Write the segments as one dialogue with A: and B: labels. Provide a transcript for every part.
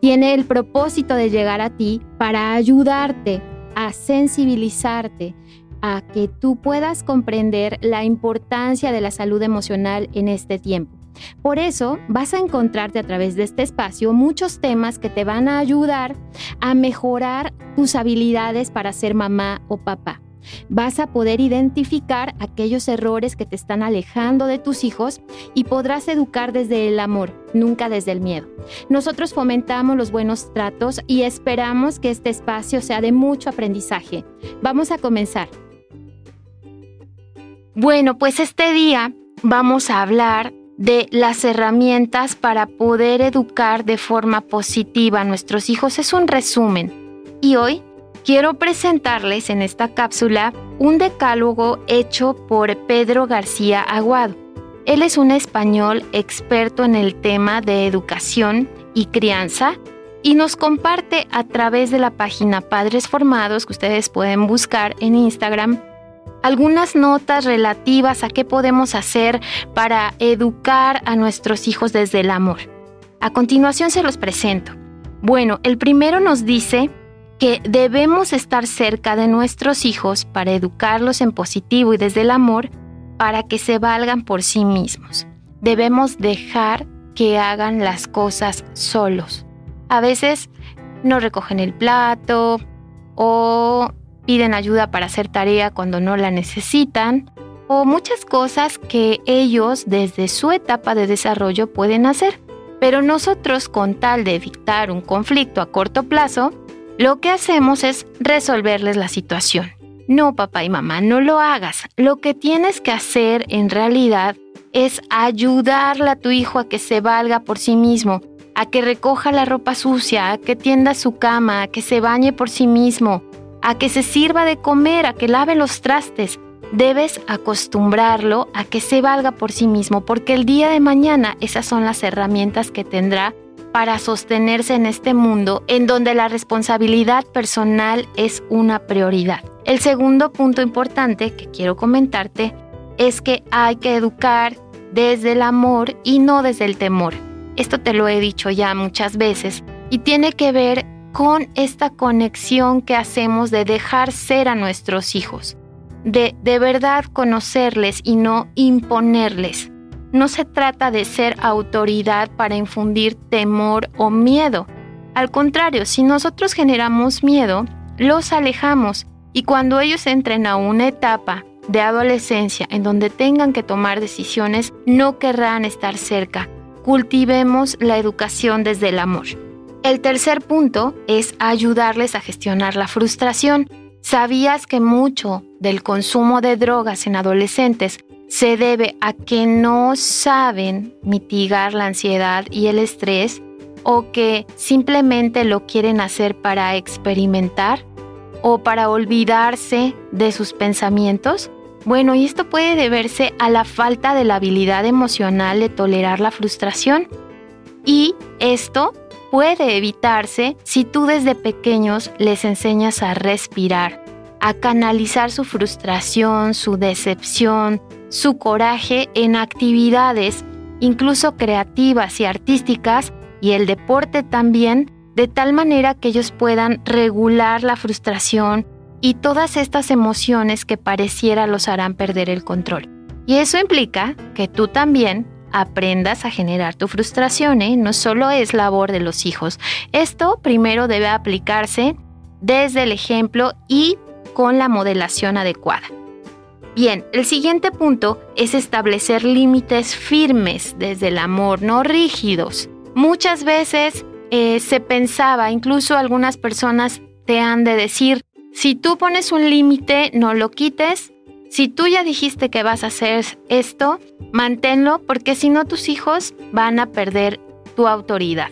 A: tiene el propósito de llegar a ti para ayudarte a sensibilizarte, a que tú puedas comprender la importancia de la salud emocional en este tiempo. Por eso vas a encontrarte a través de este espacio muchos temas que te van a ayudar a mejorar tus habilidades para ser mamá o papá vas a poder identificar aquellos errores que te están alejando de tus hijos y podrás educar desde el amor, nunca desde el miedo. Nosotros fomentamos los buenos tratos y esperamos que este espacio sea de mucho aprendizaje. Vamos a comenzar. Bueno, pues este día vamos a hablar de las herramientas para poder educar de forma positiva a nuestros hijos. Es un resumen. Y hoy quiero presentarles en esta cápsula un decálogo hecho por Pedro García Aguado. Él es un español experto en el tema de educación y crianza y nos comparte a través de la página Padres Formados que ustedes pueden buscar en Instagram algunas notas relativas a qué podemos hacer para educar a nuestros hijos desde el amor. A continuación se los presento. Bueno, el primero nos dice que debemos estar cerca de nuestros hijos para educarlos en positivo y desde el amor para que se valgan por sí mismos. Debemos dejar que hagan las cosas solos. A veces no recogen el plato o piden ayuda para hacer tarea cuando no la necesitan o muchas cosas que ellos desde su etapa de desarrollo pueden hacer. Pero nosotros con tal de evitar un conflicto a corto plazo, lo que hacemos es resolverles la situación. No, papá y mamá, no lo hagas. Lo que tienes que hacer en realidad es ayudarle a tu hijo a que se valga por sí mismo, a que recoja la ropa sucia, a que tienda su cama, a que se bañe por sí mismo, a que se sirva de comer, a que lave los trastes. Debes acostumbrarlo a que se valga por sí mismo, porque el día de mañana esas son las herramientas que tendrá para sostenerse en este mundo en donde la responsabilidad personal es una prioridad. El segundo punto importante que quiero comentarte es que hay que educar desde el amor y no desde el temor. Esto te lo he dicho ya muchas veces y tiene que ver con esta conexión que hacemos de dejar ser a nuestros hijos, de de verdad conocerles y no imponerles. No se trata de ser autoridad para infundir temor o miedo. Al contrario, si nosotros generamos miedo, los alejamos y cuando ellos entren a una etapa de adolescencia en donde tengan que tomar decisiones, no querrán estar cerca. Cultivemos la educación desde el amor. El tercer punto es ayudarles a gestionar la frustración. ¿Sabías que mucho del consumo de drogas en adolescentes se debe a que no saben mitigar la ansiedad y el estrés o que simplemente lo quieren hacer para experimentar o para olvidarse de sus pensamientos? Bueno, y esto puede deberse a la falta de la habilidad emocional de tolerar la frustración. Y esto puede evitarse si tú desde pequeños les enseñas a respirar, a canalizar su frustración, su decepción, su coraje en actividades, incluso creativas y artísticas, y el deporte también, de tal manera que ellos puedan regular la frustración y todas estas emociones que pareciera los harán perder el control. Y eso implica que tú también aprendas a generar tu frustración, ¿eh? no solo es labor de los hijos. Esto primero debe aplicarse desde el ejemplo y con la modelación adecuada. Bien, el siguiente punto es establecer límites firmes desde el amor, no rígidos. Muchas veces eh, se pensaba, incluso algunas personas te han de decir, si tú pones un límite, no lo quites. Si tú ya dijiste que vas a hacer esto, manténlo porque si no tus hijos van a perder tu autoridad.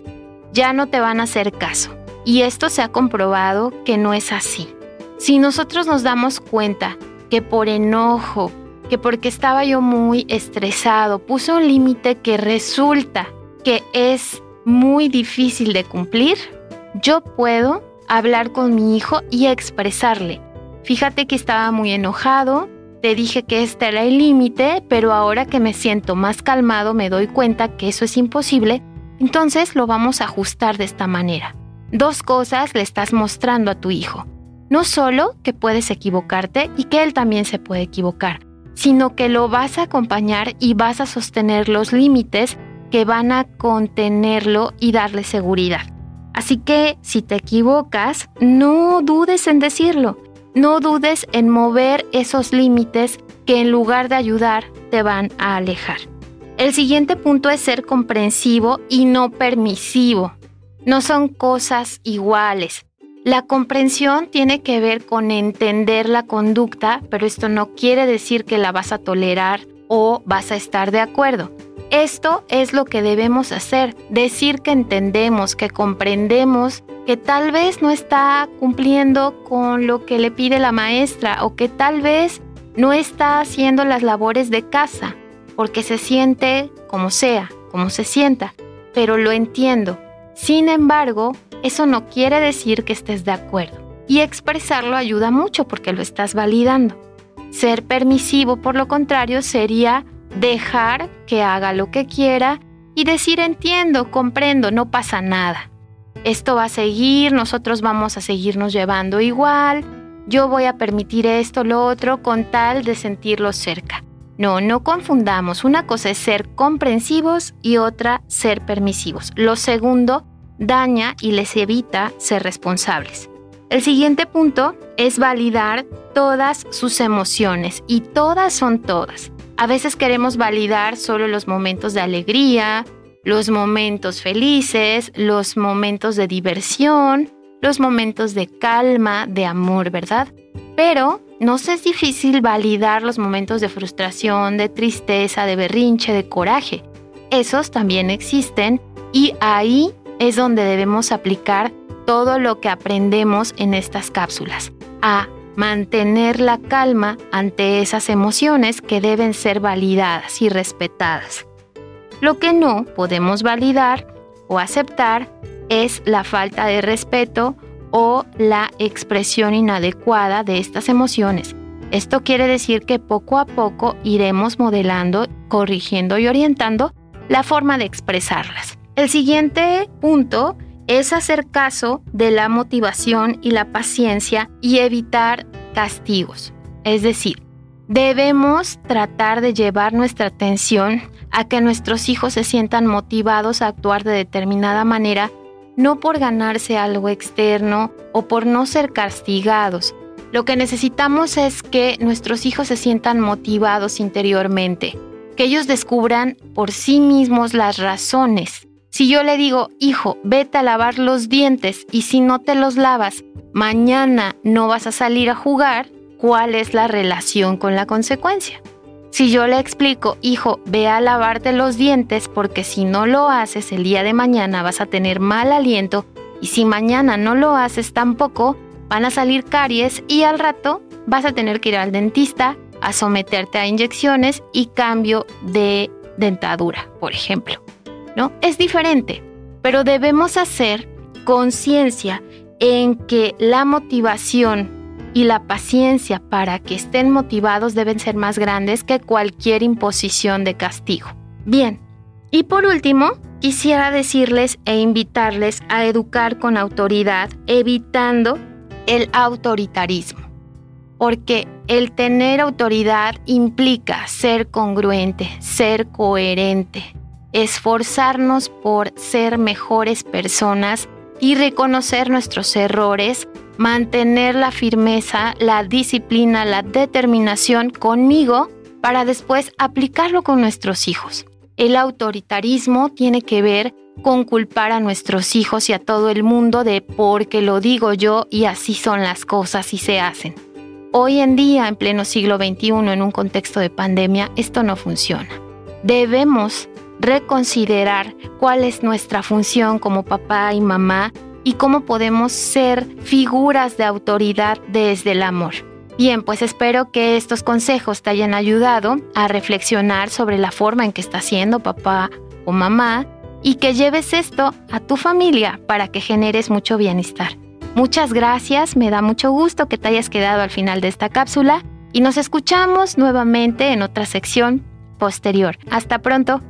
A: Ya no te van a hacer caso. Y esto se ha comprobado que no es así. Si nosotros nos damos cuenta que por enojo, que porque estaba yo muy estresado, puse un límite que resulta que es muy difícil de cumplir, yo puedo hablar con mi hijo y expresarle. Fíjate que estaba muy enojado, te dije que este era el límite, pero ahora que me siento más calmado me doy cuenta que eso es imposible, entonces lo vamos a ajustar de esta manera. Dos cosas le estás mostrando a tu hijo. No solo que puedes equivocarte y que él también se puede equivocar, sino que lo vas a acompañar y vas a sostener los límites que van a contenerlo y darle seguridad. Así que si te equivocas, no dudes en decirlo, no dudes en mover esos límites que en lugar de ayudar te van a alejar. El siguiente punto es ser comprensivo y no permisivo. No son cosas iguales. La comprensión tiene que ver con entender la conducta, pero esto no quiere decir que la vas a tolerar o vas a estar de acuerdo. Esto es lo que debemos hacer, decir que entendemos, que comprendemos, que tal vez no está cumpliendo con lo que le pide la maestra o que tal vez no está haciendo las labores de casa, porque se siente como sea, como se sienta, pero lo entiendo. Sin embargo, eso no quiere decir que estés de acuerdo. Y expresarlo ayuda mucho porque lo estás validando. Ser permisivo, por lo contrario, sería dejar que haga lo que quiera y decir entiendo, comprendo, no pasa nada. Esto va a seguir, nosotros vamos a seguirnos llevando igual, yo voy a permitir esto, lo otro, con tal de sentirlo cerca. No, no confundamos. Una cosa es ser comprensivos y otra ser permisivos. Lo segundo daña y les evita ser responsables. El siguiente punto es validar todas sus emociones y todas son todas. A veces queremos validar solo los momentos de alegría, los momentos felices, los momentos de diversión, los momentos de calma, de amor, ¿verdad? Pero nos es difícil validar los momentos de frustración, de tristeza, de berrinche, de coraje. Esos también existen y ahí es donde debemos aplicar todo lo que aprendemos en estas cápsulas, a mantener la calma ante esas emociones que deben ser validadas y respetadas. Lo que no podemos validar o aceptar es la falta de respeto o la expresión inadecuada de estas emociones. Esto quiere decir que poco a poco iremos modelando, corrigiendo y orientando la forma de expresarlas. El siguiente punto es hacer caso de la motivación y la paciencia y evitar castigos. Es decir, debemos tratar de llevar nuestra atención a que nuestros hijos se sientan motivados a actuar de determinada manera, no por ganarse algo externo o por no ser castigados. Lo que necesitamos es que nuestros hijos se sientan motivados interiormente, que ellos descubran por sí mismos las razones si yo le digo, hijo, vete a lavar los dientes y si no te los lavas, mañana no vas a salir a jugar, ¿cuál es la relación con la consecuencia? Si yo le explico, hijo, ve a lavarte los dientes porque si no lo haces el día de mañana vas a tener mal aliento y si mañana no lo haces tampoco, van a salir caries y al rato vas a tener que ir al dentista a someterte a inyecciones y cambio de dentadura, por ejemplo. ¿no? Es diferente, pero debemos hacer conciencia en que la motivación y la paciencia para que estén motivados deben ser más grandes que cualquier imposición de castigo. Bien, y por último, quisiera decirles e invitarles a educar con autoridad, evitando el autoritarismo. Porque el tener autoridad implica ser congruente, ser coherente, esforzarnos por ser mejores personas y reconocer nuestros errores, mantener la firmeza, la disciplina, la determinación conmigo para después aplicarlo con nuestros hijos. El autoritarismo tiene que ver con culpar a nuestros hijos y a todo el mundo de porque lo digo yo y así son las cosas y se hacen. Hoy en día, en pleno siglo XXI, en un contexto de pandemia, esto no funciona. Debemos reconsiderar cuál es nuestra función como papá y mamá y cómo podemos ser figuras de autoridad desde el amor. Bien, pues espero que estos consejos te hayan ayudado a reflexionar sobre la forma en que está siendo papá o mamá y que lleves esto a tu familia para que generes mucho bienestar. Muchas gracias, me da mucho gusto que te hayas quedado al final de esta cápsula y nos escuchamos nuevamente en otra sección posterior. Hasta pronto.